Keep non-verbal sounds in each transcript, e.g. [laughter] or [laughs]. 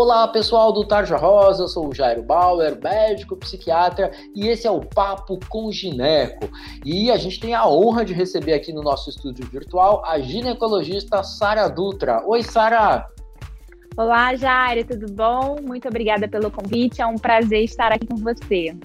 Olá, pessoal do Tarja Rosa, eu sou o Jairo Bauer, médico psiquiatra, e esse é o Papo com Gineco. E a gente tem a honra de receber aqui no nosso estúdio virtual a ginecologista Sara Dutra. Oi, Sara! Olá, Jairo, tudo bom? Muito obrigada pelo convite, é um prazer estar aqui com você.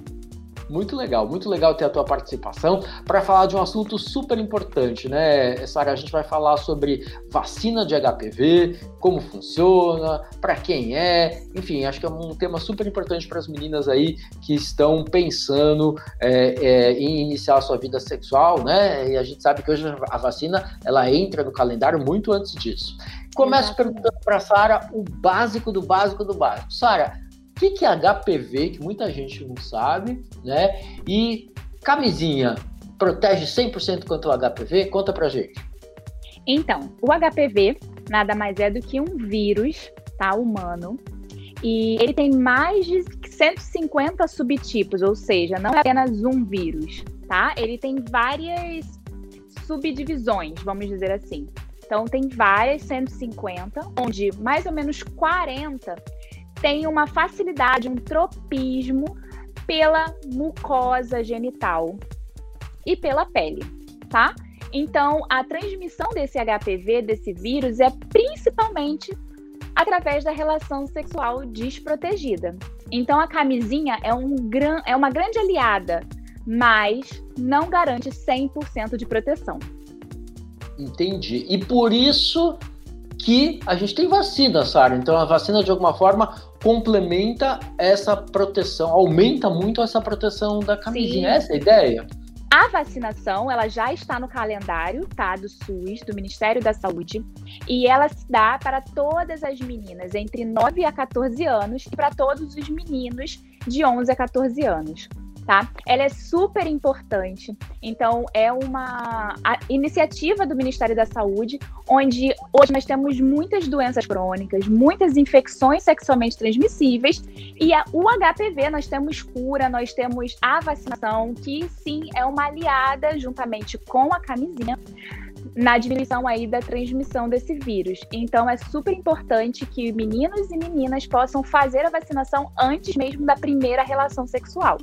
Muito legal, muito legal ter a tua participação para falar de um assunto super importante, né, Sara? A gente vai falar sobre vacina de HPV, como funciona, para quem é, enfim, acho que é um tema super importante para as meninas aí que estão pensando é, é, em iniciar a sua vida sexual, né? E a gente sabe que hoje a vacina ela entra no calendário muito antes disso. Começo perguntando para Sara o básico do básico do básico. Sara, o que, que é HPV, que muita gente não sabe, né? E camisinha protege 100% contra o HPV? Conta pra gente. Então, o HPV nada mais é do que um vírus, tá, humano, e ele tem mais de 150 subtipos, ou seja, não é apenas um vírus, tá? Ele tem várias subdivisões, vamos dizer assim. Então, tem várias 150, onde mais ou menos 40 tem uma facilidade, um tropismo pela mucosa genital e pela pele, tá? Então, a transmissão desse HPV, desse vírus, é principalmente através da relação sexual desprotegida. Então, a camisinha é, um gran, é uma grande aliada, mas não garante 100% de proteção. Entendi. E por isso que a gente tem vacina, Sara. Então, a vacina, de alguma forma, complementa essa proteção, aumenta muito essa proteção da camisinha. Sim. Essa é a ideia? A vacinação, ela já está no calendário, tá, do SUS, do Ministério da Saúde, e ela se dá para todas as meninas entre 9 a 14 anos e para todos os meninos de 11 a 14 anos tá? Ela é super importante. Então, é uma iniciativa do Ministério da Saúde, onde hoje nós temos muitas doenças crônicas, muitas infecções sexualmente transmissíveis, e a, o HPV nós temos cura, nós temos a vacinação, que sim é uma aliada juntamente com a camisinha na diminuição aí da transmissão desse vírus. Então é super importante que meninos e meninas possam fazer a vacinação antes mesmo da primeira relação sexual.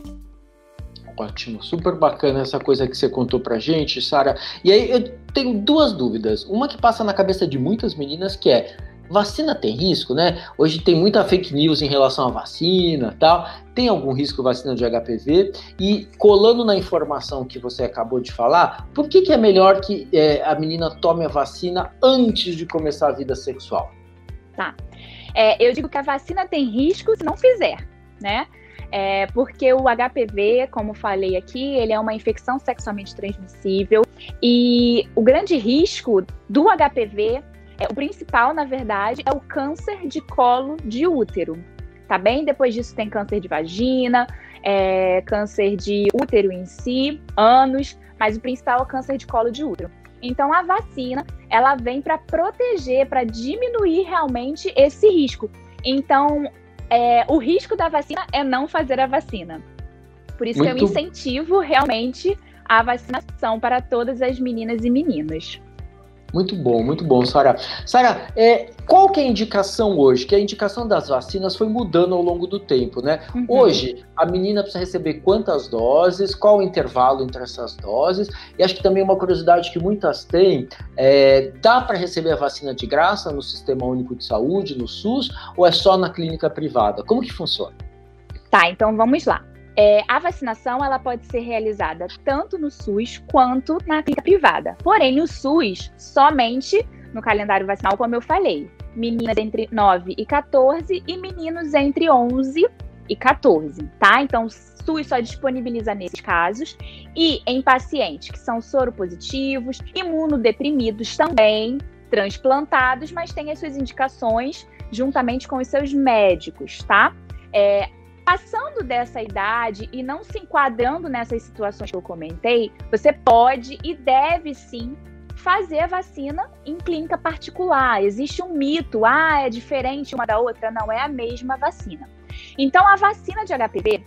Ótimo, super bacana essa coisa que você contou pra gente, Sara. E aí eu tenho duas dúvidas. Uma que passa na cabeça de muitas meninas que é: vacina tem risco, né? Hoje tem muita fake news em relação à vacina, tal. Tem algum risco vacina de HPV? E colando na informação que você acabou de falar, por que, que é melhor que é, a menina tome a vacina antes de começar a vida sexual? Tá. É, eu digo que a vacina tem risco se não fizer, né? É, porque o HPV, como falei aqui, ele é uma infecção sexualmente transmissível e o grande risco do HPV, é, o principal, na verdade, é o câncer de colo de útero, tá bem? Depois disso tem câncer de vagina, é, câncer de útero em si, ânus, mas o principal é o câncer de colo de útero. Então a vacina, ela vem para proteger, para diminuir realmente esse risco. Então, é, o risco da vacina é não fazer a vacina. Por isso Muito... que eu incentivo realmente a vacinação para todas as meninas e meninos. Muito bom, muito bom, Sara. Sara, é, qual que é a indicação hoje? Que a indicação das vacinas foi mudando ao longo do tempo, né? Uhum. Hoje, a menina precisa receber quantas doses, qual o intervalo entre essas doses? E acho que também uma curiosidade que muitas têm, é, dá para receber a vacina de graça no Sistema Único de Saúde, no SUS, ou é só na clínica privada? Como que funciona? Tá, então vamos lá. É, a vacinação ela pode ser realizada tanto no SUS quanto na clínica privada. Porém, no SUS, somente no calendário vacinal, como eu falei, meninas entre 9 e 14 e meninos entre 11 e 14, tá? Então, o SUS só disponibiliza nesses casos e em pacientes que são soropositivos, imunodeprimidos também, transplantados, mas têm as suas indicações juntamente com os seus médicos, tá? É, passando dessa idade e não se enquadrando nessas situações que eu comentei, você pode e deve sim fazer a vacina em clínica particular. Existe um mito, ah, é diferente uma da outra, não é a mesma vacina. Então a vacina de HPV,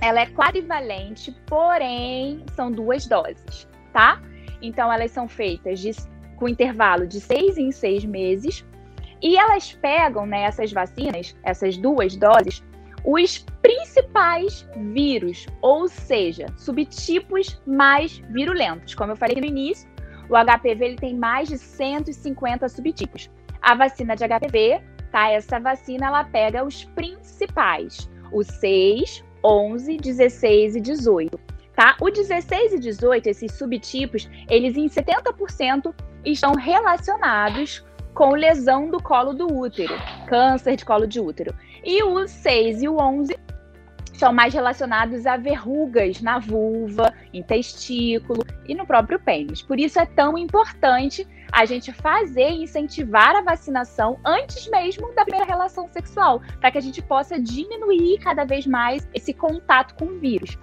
ela é quadrivalente, porém são duas doses, tá? Então elas são feitas de, com intervalo de seis em seis meses E elas pegam, né, essas vacinas, essas duas doses, os principais vírus, ou seja, subtipos mais virulentos. Como eu falei no início, o HPV ele tem mais de 150 subtipos. A vacina de HPV, tá? Essa vacina ela pega os principais, os 6, 11, 16 e 18. Tá? O 16 e 18, esses subtipos, eles em 70% estão relacionados com lesão do colo do útero, câncer de colo de útero. E o 6 e o 11 são mais relacionados a verrugas na vulva, em testículo e no próprio pênis. Por isso é tão importante a gente fazer e incentivar a vacinação antes mesmo da primeira relação sexual, para que a gente possa diminuir cada vez mais esse contato com o vírus.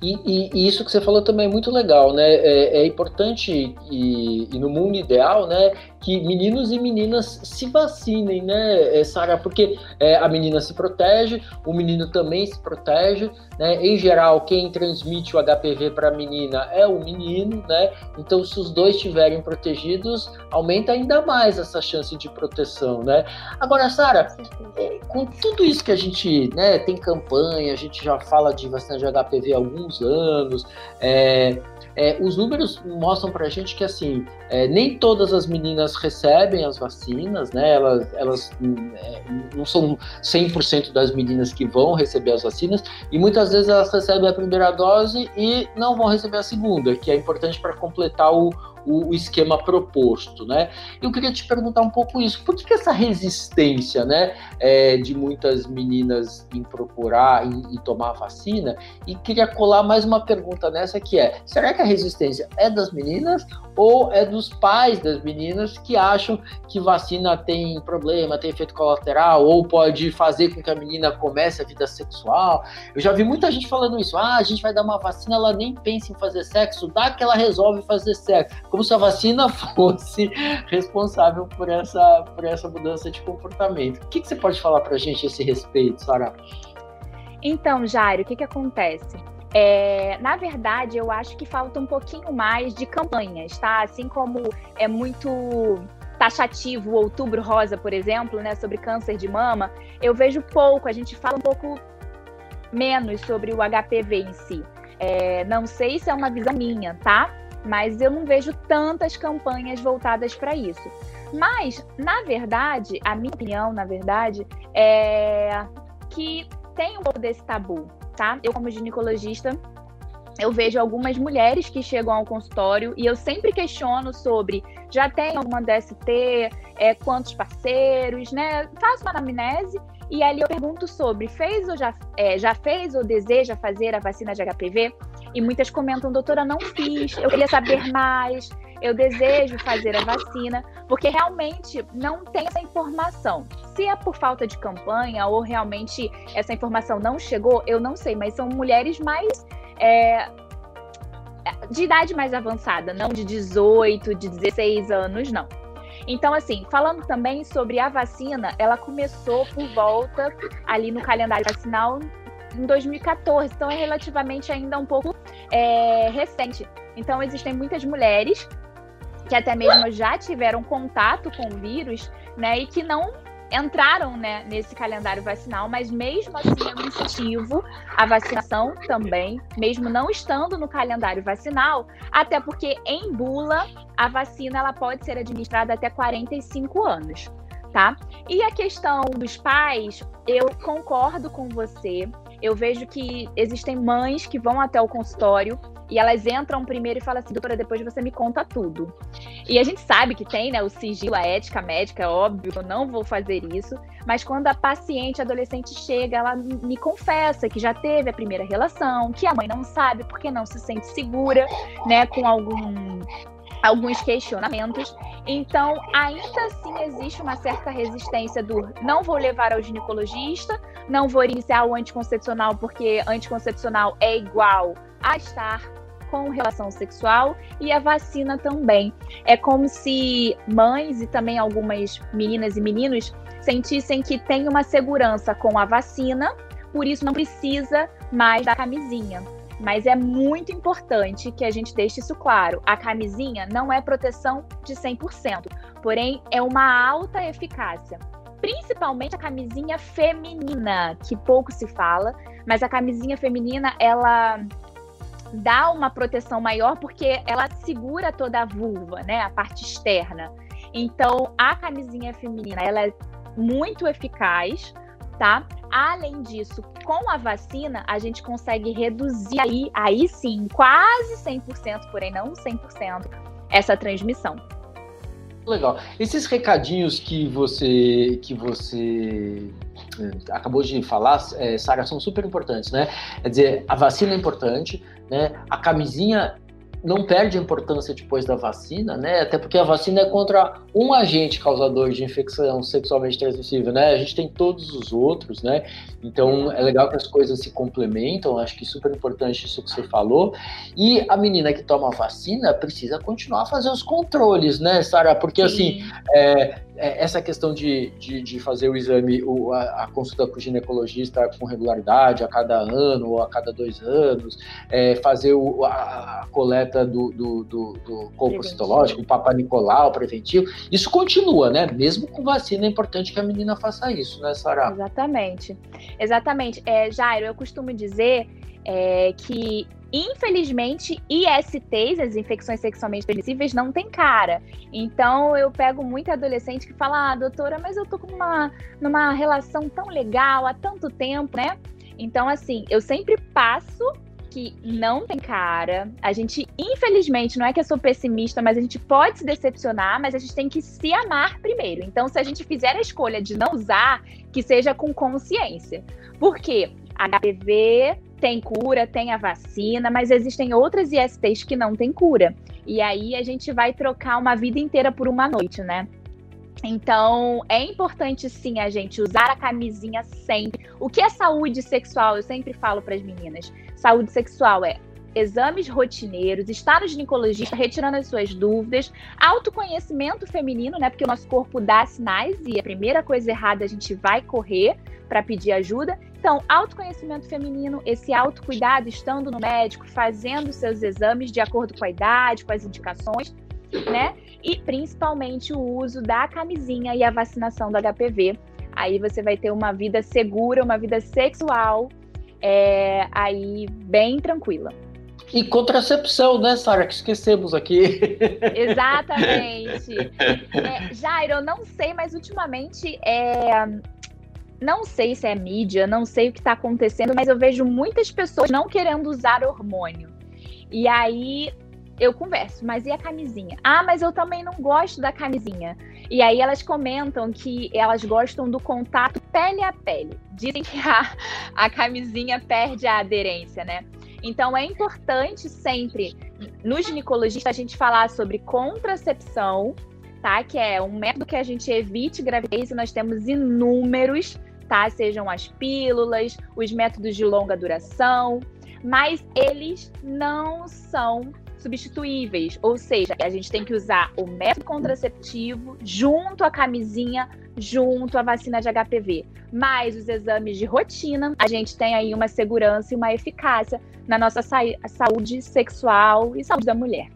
E, e, e, isso que você falou também é muito legal, né? É, é importante e, e, no mundo ideal, né, que meninos e meninas se vacinem, né, Sara? Porque é, a menina se protege, o menino também se protege, né? Em geral, quem transmite o HPV para a menina é o menino, né? Então, se os dois estiverem protegidos, aumenta ainda mais essa chance de proteção, né? Agora, Sara, com tudo isso que a gente, né, tem campanha, a gente já fala de vacina de HPV há alguns anos, é, é, os números mostram para a gente que assim nem todas as meninas recebem as vacinas, né? Elas, elas é, não são 100% das meninas que vão receber as vacinas e muitas vezes elas recebem a primeira dose e não vão receber a segunda, que é importante para completar o, o, esquema proposto, né? Eu queria te perguntar um pouco isso. Por que, que essa resistência, né, é, de muitas meninas em procurar e, tomar vacina? E queria colar mais uma pergunta nessa que é: será que a resistência é das meninas ou é dos pais das meninas que acham que vacina tem problema, tem efeito colateral ou pode fazer com que a menina comece a vida sexual? Eu já vi muita gente falando isso. Ah, a gente vai dar uma vacina, ela nem pensa em fazer sexo, dá que ela resolve fazer sexo como se a vacina [laughs] fosse responsável por essa, por essa mudança de comportamento. O que, que você pode falar para a gente a esse respeito, Sara? Então, Jairo, o que, que acontece? É, na verdade, eu acho que falta um pouquinho mais de campanhas, tá? Assim como é muito taxativo o Outubro Rosa, por exemplo, né, sobre câncer de mama, eu vejo pouco, a gente fala um pouco menos sobre o HPV em si. É, não sei se é uma visão minha, tá? Mas eu não vejo tantas campanhas voltadas para isso. Mas, na verdade, a minha opinião, na verdade, é que tem um pouco desse tabu, tá? Eu, como ginecologista, eu vejo algumas mulheres que chegam ao consultório e eu sempre questiono sobre já tem alguma DST, é, quantos parceiros, né? Faço uma anamnese e ali eu pergunto sobre fez ou já, é, já fez ou deseja fazer a vacina de HPV? E muitas comentam, doutora, não fiz, eu queria saber mais, eu desejo fazer a vacina, porque realmente não tem essa informação. Se é por falta de campanha ou realmente essa informação não chegou, eu não sei, mas são mulheres mais. É, de idade mais avançada, não de 18, de 16 anos, não. Então, assim, falando também sobre a vacina, ela começou por volta ali no calendário vacinal em 2014, então é relativamente ainda um pouco é, recente. Então, existem muitas mulheres que até mesmo já tiveram contato com o vírus, né, e que não entraram né, nesse calendário vacinal, mas mesmo assim é incentivo a vacinação também, mesmo não estando no calendário vacinal, até porque em bula a vacina ela pode ser administrada até 45 anos, tá? E a questão dos pais, eu concordo com você. Eu vejo que existem mães que vão até o consultório e elas entram primeiro e falam assim, doutora, depois você me conta tudo. E a gente sabe que tem, né, o sigilo, a ética médica, é óbvio, eu não vou fazer isso. Mas quando a paciente adolescente chega, ela me confessa que já teve a primeira relação, que a mãe não sabe porque não se sente segura, né, com algum alguns questionamentos. Então, ainda assim existe uma certa resistência do não vou levar ao ginecologista, não vou iniciar o anticoncepcional porque anticoncepcional é igual a estar com relação sexual e a vacina também. É como se mães e também algumas meninas e meninos sentissem que tem uma segurança com a vacina, por isso não precisa mais da camisinha. Mas é muito importante que a gente deixe isso claro. A camisinha não é proteção de 100%, porém é uma alta eficácia. Principalmente a camisinha feminina, que pouco se fala, mas a camisinha feminina, ela dá uma proteção maior porque ela segura toda a vulva, né, a parte externa. Então, a camisinha feminina, ela é muito eficaz, tá? Além disso, com a vacina, a gente consegue reduzir aí, aí sim, quase 100%, porém não 100%, essa transmissão. Legal. Esses recadinhos que você que você é, acabou de falar, é, Sara, são super importantes, né? Quer dizer, a vacina é importante, né? A camisinha não perde a importância depois da vacina, né? Até porque a vacina é contra um agente causador de infecção sexualmente transmissível, né? A gente tem todos os outros, né? Então é legal que as coisas se complementam, acho que é super importante isso que você falou. E a menina que toma vacina precisa continuar a fazer os controles, né, Sara? Porque assim, Sim. assim, é, essa questão de, de, de, fazer o exame, o, a, a, consulta com o ginecologista com regularidade, a cada ano ou a cada dois anos, é, fazer o, a, a, coleta do, do, do, do corpo citológico, o Papa Nicolau preventivo, isso continua, né? Mesmo com vacina, é importante que a menina faça isso, né, Sara? Exatamente. Exatamente. É, Jairo, eu costumo dizer é, que Infelizmente, ISTs, as infecções sexualmente transmissíveis, não tem cara. Então, eu pego muito adolescente que fala: ah, doutora, mas eu tô com uma, numa relação tão legal há tanto tempo, né? Então, assim, eu sempre passo que não tem cara. A gente, infelizmente, não é que eu sou pessimista, mas a gente pode se decepcionar, mas a gente tem que se amar primeiro. Então, se a gente fizer a escolha de não usar, que seja com consciência. Por quê? HPV tem cura, tem a vacina, mas existem outras ISTs que não têm cura. E aí a gente vai trocar uma vida inteira por uma noite, né? Então, é importante sim a gente usar a camisinha sempre. O que é saúde sexual? Eu sempre falo para as meninas. Saúde sexual é exames rotineiros, estar no ginecologista retirando as suas dúvidas, autoconhecimento feminino, né? Porque o nosso corpo dá sinais e a primeira coisa errada a gente vai correr para pedir ajuda. Então, autoconhecimento feminino, esse autocuidado, estando no médico, fazendo seus exames de acordo com a idade, com as indicações, né? E principalmente o uso da camisinha e a vacinação do HPV. Aí você vai ter uma vida segura, uma vida sexual é, aí bem tranquila. E contracepção, né, Sara? Que esquecemos aqui. [laughs] Exatamente. É, Jairo, eu não sei, mas ultimamente é, não sei se é mídia, não sei o que está acontecendo, mas eu vejo muitas pessoas não querendo usar hormônio. E aí eu converso, mas e a camisinha? Ah, mas eu também não gosto da camisinha. E aí elas comentam que elas gostam do contato pele a pele. Dizem que a, a camisinha perde a aderência, né? Então é importante sempre, no ginecologista, a gente falar sobre contracepção, tá? Que é um método que a gente evite gravidez e nós temos inúmeros, tá? Sejam as pílulas, os métodos de longa duração, mas eles não são substituíveis, ou seja, a gente tem que usar o método contraceptivo junto à camisinha, junto à vacina de HPV, mais os exames de rotina, a gente tem aí uma segurança e uma eficácia na nossa saúde sexual e saúde da mulher.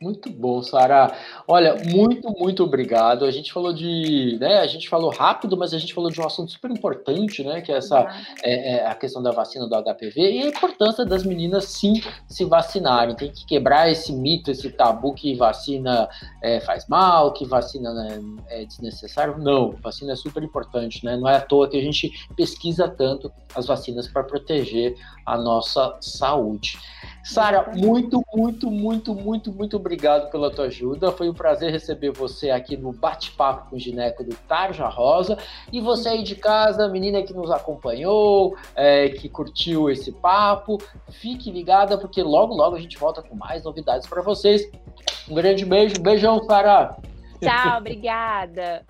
Muito bom, Sara. Olha, muito, muito obrigado. A gente falou de, né, a gente falou rápido, mas a gente falou de um assunto super importante, né, que é essa é, é, a questão da vacina do HPV e a importância das meninas sim se vacinarem. Tem que quebrar esse mito, esse tabu que vacina é, faz mal, que vacina né, é desnecessário. Não, vacina é super importante, né? Não é à toa que a gente pesquisa tanto as vacinas para proteger a nossa saúde. Sara, muito, muito, muito, muito, muito obrigado pela tua ajuda. Foi um prazer receber você aqui no Bate-Papo com o Gineco do Tarja Rosa. E você aí de casa, menina que nos acompanhou, é, que curtiu esse papo, fique ligada, porque logo, logo a gente volta com mais novidades para vocês. Um grande beijo, beijão, Sara. Tchau, obrigada.